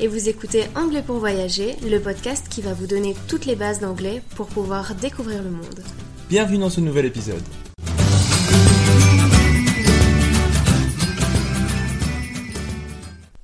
Et vous écoutez Anglais pour voyager, le podcast qui va vous donner toutes les bases d'anglais pour pouvoir découvrir le monde. Bienvenue dans ce nouvel épisode.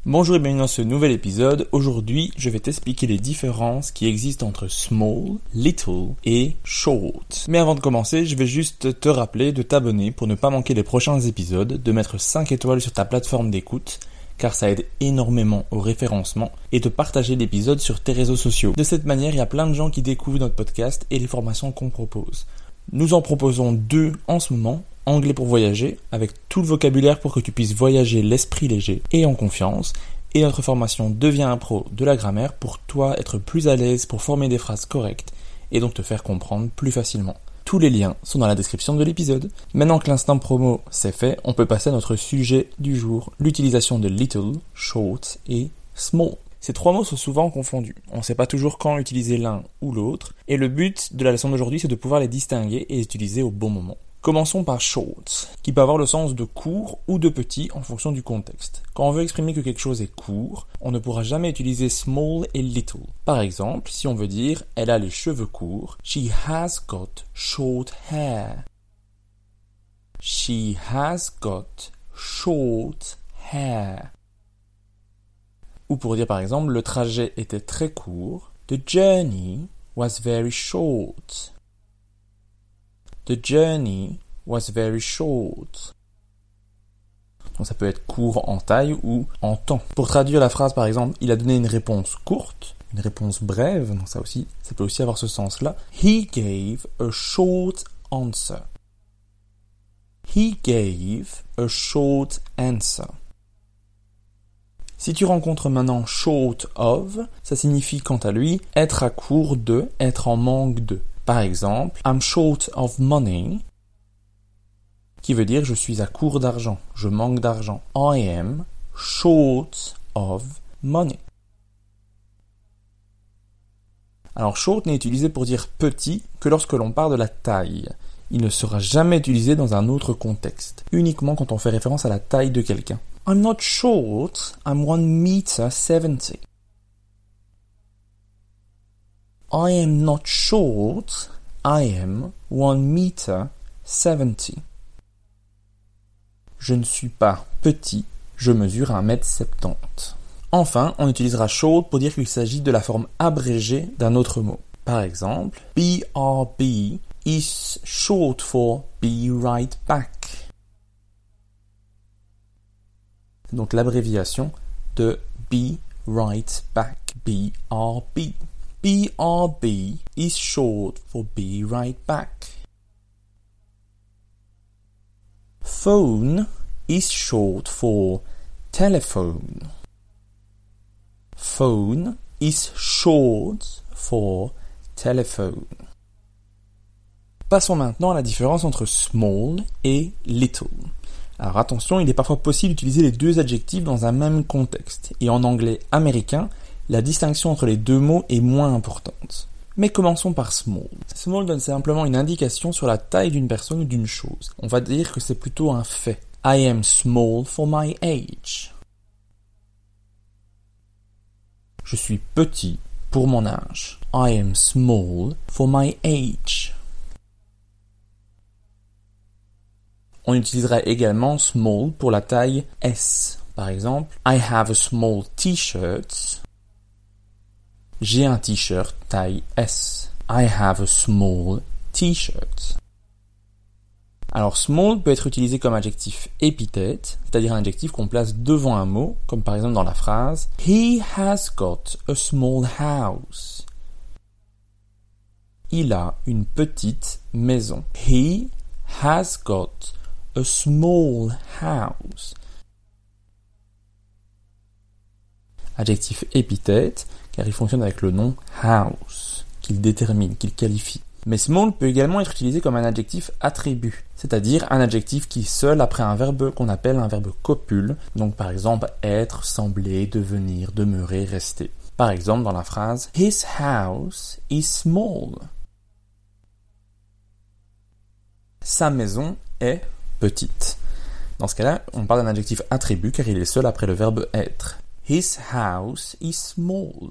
Bonjour et bienvenue dans ce nouvel épisode. Aujourd'hui, je vais t'expliquer les différences qui existent entre small, little et short. Mais avant de commencer, je vais juste te rappeler de t'abonner pour ne pas manquer les prochains épisodes, de mettre 5 étoiles sur ta plateforme d'écoute car ça aide énormément au référencement et de partager l'épisode sur tes réseaux sociaux. De cette manière, il y a plein de gens qui découvrent notre podcast et les formations qu'on propose. Nous en proposons deux en ce moment, anglais pour voyager, avec tout le vocabulaire pour que tu puisses voyager l'esprit léger et en confiance, et notre formation devient un pro de la grammaire pour toi être plus à l'aise pour former des phrases correctes et donc te faire comprendre plus facilement. Tous les liens sont dans la description de l'épisode. Maintenant que l'instant promo c'est fait, on peut passer à notre sujet du jour, l'utilisation de little, short et small. Ces trois mots sont souvent confondus. On ne sait pas toujours quand utiliser l'un ou l'autre, et le but de la leçon d'aujourd'hui c'est de pouvoir les distinguer et les utiliser au bon moment. Commençons par short, qui peut avoir le sens de court ou de petit en fonction du contexte. Quand on veut exprimer que quelque chose est court, on ne pourra jamais utiliser small et little. Par exemple, si on veut dire elle a les cheveux courts, she has got short hair. She has got short hair. Ou pour dire par exemple le trajet était très court, the journey was very short. The journey was very short. Donc ça peut être court en taille ou en temps. Pour traduire la phrase par exemple, il a donné une réponse courte, une réponse brève, donc ça aussi, ça peut aussi avoir ce sens-là. He gave a short answer. He gave a short answer. Si tu rencontres maintenant short of, ça signifie quant à lui être à court de, être en manque de. Par exemple, I'm short of money, qui veut dire je suis à court d'argent, je manque d'argent. I am short of money. Alors short n'est utilisé pour dire petit que lorsque l'on parle de la taille. Il ne sera jamais utilisé dans un autre contexte, uniquement quand on fait référence à la taille de quelqu'un. I'm not short, I'm 1 meter 70. I am not short, I am 1 meter 70. Je ne suis pas petit, je mesure 1 mètre 70. Enfin, on utilisera short pour dire qu'il s'agit de la forme abrégée d'un autre mot. Par exemple, BRB is short for be right back. Donc l'abréviation de be right back, BRB. BRB is short for be right back. Phone is short for telephone. Phone is short for telephone. Passons maintenant à la différence entre small et little. Alors attention, il est parfois possible d'utiliser les deux adjectifs dans un même contexte, et en anglais américain, la distinction entre les deux mots est moins importante. Mais commençons par small. Small donne simplement une indication sur la taille d'une personne ou d'une chose. On va dire que c'est plutôt un fait. I am small for my age. Je suis petit pour mon âge. I am small for my age. On utilisera également small pour la taille S. Par exemple, I have a small t-shirt. J'ai un t-shirt taille S. I have a small t-shirt. Alors small peut être utilisé comme adjectif épithète, c'est-à-dire un adjectif qu'on place devant un mot, comme par exemple dans la phrase He has got a small house. Il a une petite maison. He has got a small house. Adjectif épithète, car il fonctionne avec le nom house, qu'il détermine, qu'il qualifie. Mais small peut également être utilisé comme un adjectif attribut, c'est-à-dire un adjectif qui seul après un verbe qu'on appelle un verbe copule, donc par exemple être, sembler, devenir, demeurer, rester. Par exemple dans la phrase His house is small. Sa maison est petite. Dans ce cas-là, on parle d'un adjectif attribut car il est seul après le verbe être. His house is small.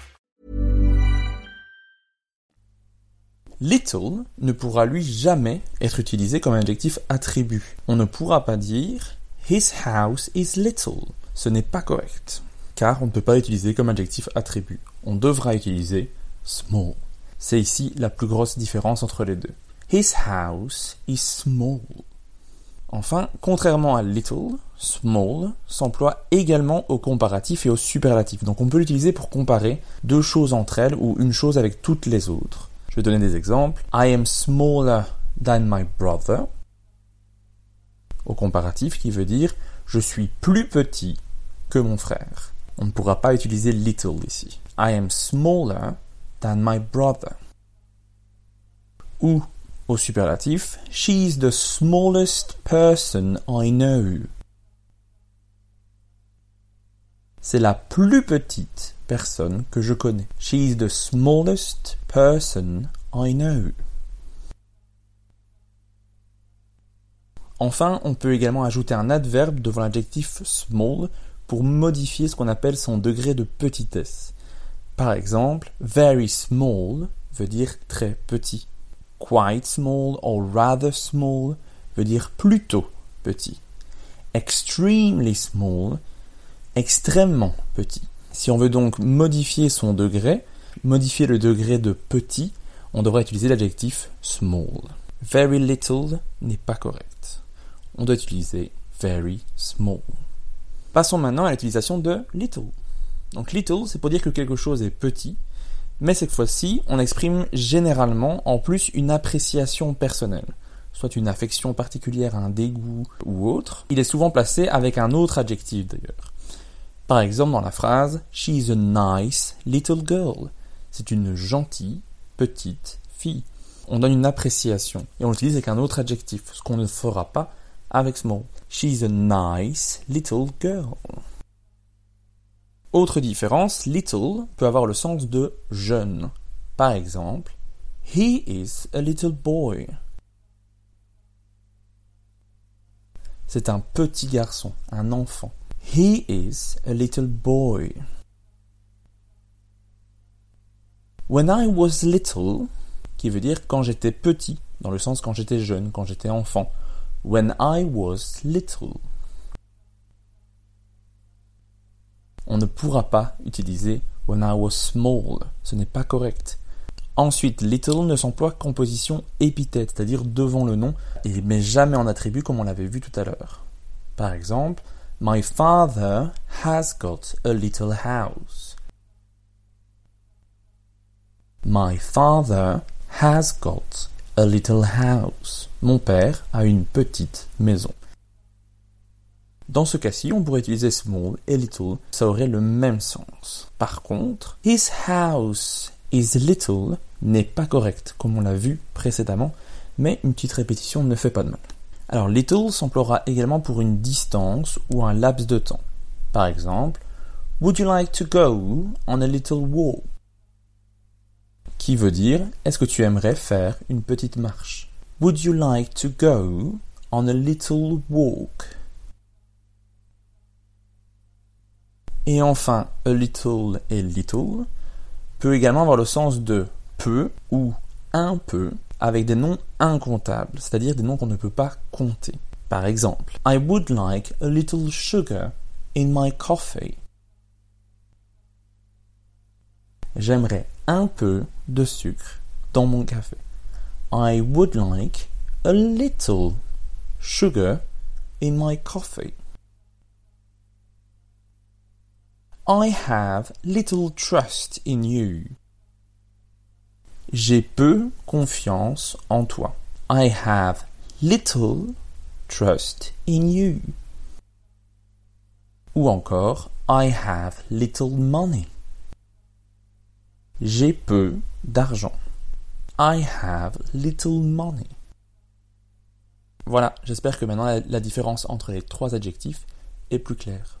Little ne pourra lui jamais être utilisé comme adjectif attribut. On ne pourra pas dire His house is little. Ce n'est pas correct, car on ne peut pas l'utiliser comme adjectif attribut. On devra utiliser small. C'est ici la plus grosse différence entre les deux. His house is small. Enfin, contrairement à little, small s'emploie également au comparatif et au superlatif. Donc on peut l'utiliser pour comparer deux choses entre elles ou une chose avec toutes les autres. Je vais donner des exemples. I am smaller than my brother. Au comparatif qui veut dire je suis plus petit que mon frère. On ne pourra pas utiliser little ici. I am smaller than my brother. Ou au superlatif, she's the smallest person I know. C'est la plus petite personne que je connais. The smallest person I know. Enfin, on peut également ajouter un adverbe devant l'adjectif small pour modifier ce qu'on appelle son degré de petitesse. Par exemple, very small veut dire très petit. Quite small or rather small veut dire plutôt petit. Extremely small, extrêmement petit. Si on veut donc modifier son degré, modifier le degré de petit, on devrait utiliser l'adjectif small. Very little n'est pas correct. On doit utiliser very small. Passons maintenant à l'utilisation de little. Donc little, c'est pour dire que quelque chose est petit, mais cette fois-ci, on exprime généralement en plus une appréciation personnelle, soit une affection particulière, un dégoût ou autre. Il est souvent placé avec un autre adjectif d'ailleurs. Par exemple dans la phrase She's a nice little girl. C'est une gentille petite fille. On donne une appréciation et on l'utilise avec un autre adjectif, ce qu'on ne fera pas avec small. She's a nice little girl. Autre différence, little peut avoir le sens de jeune. Par exemple, He is a little boy. C'est un petit garçon, un enfant. He is a little boy. When I was little, qui veut dire quand j'étais petit, dans le sens quand j'étais jeune, quand j'étais enfant. When I was little. On ne pourra pas utiliser when I was small. Ce n'est pas correct. Ensuite, little ne s'emploie qu'en position épithète, c'est-à-dire devant le nom, et mais jamais en attribut comme on l'avait vu tout à l'heure. Par exemple, My father has got a little house. My father has got a little house. Mon père a une petite maison. Dans ce cas-ci, on pourrait utiliser small et little, ça aurait le même sens. Par contre, his house is little n'est pas correct, comme on l'a vu précédemment, mais une petite répétition ne fait pas de mal. Alors, little s'emploiera également pour une distance ou un laps de temps. Par exemple, Would you like to go on a little walk? Qui veut dire Est-ce que tu aimerais faire une petite marche? Would you like to go on a little walk? Et enfin, a little et little peut également avoir le sens de peu ou un peu avec des noms incomptables, c'est-à-dire des noms qu'on ne peut pas compter. Par exemple, I would like a little sugar in my coffee. J'aimerais un peu de sucre dans mon café. I would like a little sugar in my coffee. I have little trust in you. J'ai peu confiance en toi. I have little trust in you. Ou encore, I have little money. J'ai peu d'argent. I have little money. Voilà, j'espère que maintenant la, différence entre les trois adjectifs est plus claire.